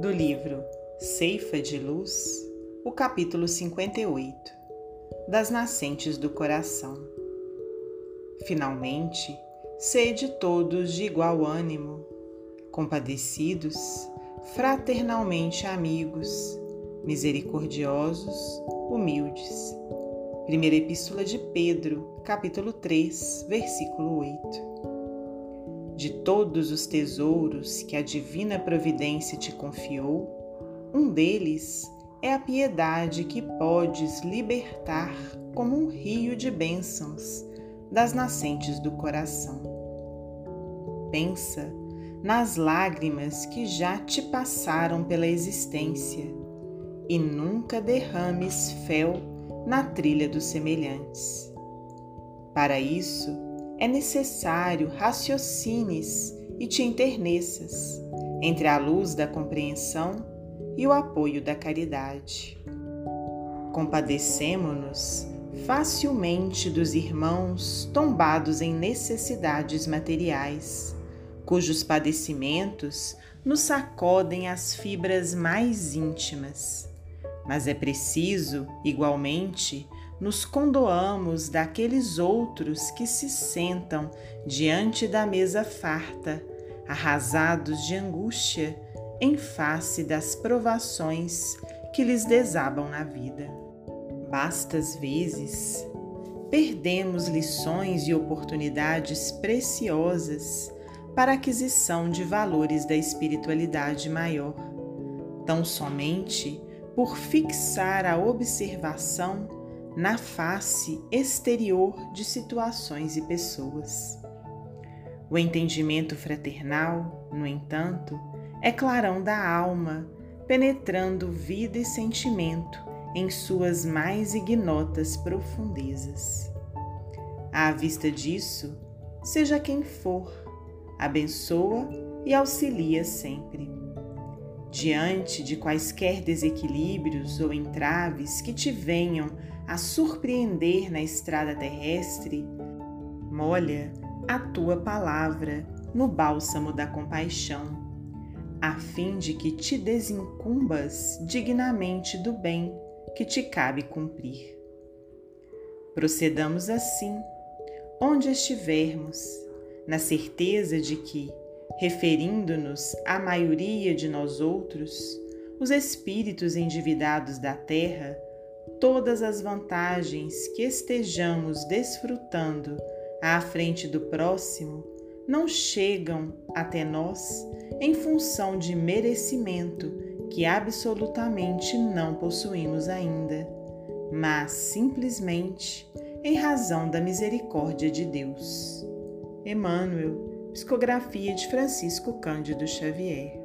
do livro Ceifa de Luz, o capítulo 58 Das Nascentes do Coração. Finalmente, sede todos de igual ânimo, compadecidos, fraternalmente amigos, misericordiosos, humildes. Primeira Epístola de Pedro, capítulo 3, versículo 8 de todos os tesouros que a divina providência te confiou, um deles é a piedade que podes libertar como um rio de bênçãos das nascentes do coração. Pensa nas lágrimas que já te passaram pela existência e nunca derrames fel na trilha dos semelhantes. Para isso, é necessário raciocines e te enterneças entre a luz da compreensão e o apoio da caridade. Compadecemo-nos facilmente dos irmãos tombados em necessidades materiais, cujos padecimentos nos sacodem as fibras mais íntimas. Mas é preciso, igualmente, nos condoamos daqueles outros que se sentam diante da mesa farta, arrasados de angústia em face das provações que lhes desabam na vida. Bastas vezes perdemos lições e oportunidades preciosas para aquisição de valores da espiritualidade maior, tão somente por fixar a observação na face exterior de situações e pessoas. O entendimento fraternal, no entanto, é clarão da alma, penetrando vida e sentimento em suas mais ignotas profundezas. À vista disso, seja quem for, abençoa e auxilia sempre. Diante de quaisquer desequilíbrios ou entraves que te venham a surpreender na estrada terrestre, molha a tua palavra no bálsamo da compaixão, a fim de que te desincumbas dignamente do bem que te cabe cumprir. Procedamos assim, onde estivermos, na certeza de que, referindo-nos à maioria de nós outros, os espíritos endividados da terra todas as vantagens que estejamos desfrutando à frente do próximo não chegam até nós em função de merecimento que absolutamente não possuímos ainda, mas simplesmente em razão da misericórdia de Deus. Emmanuel, Psicografia de Francisco Cândido Xavier.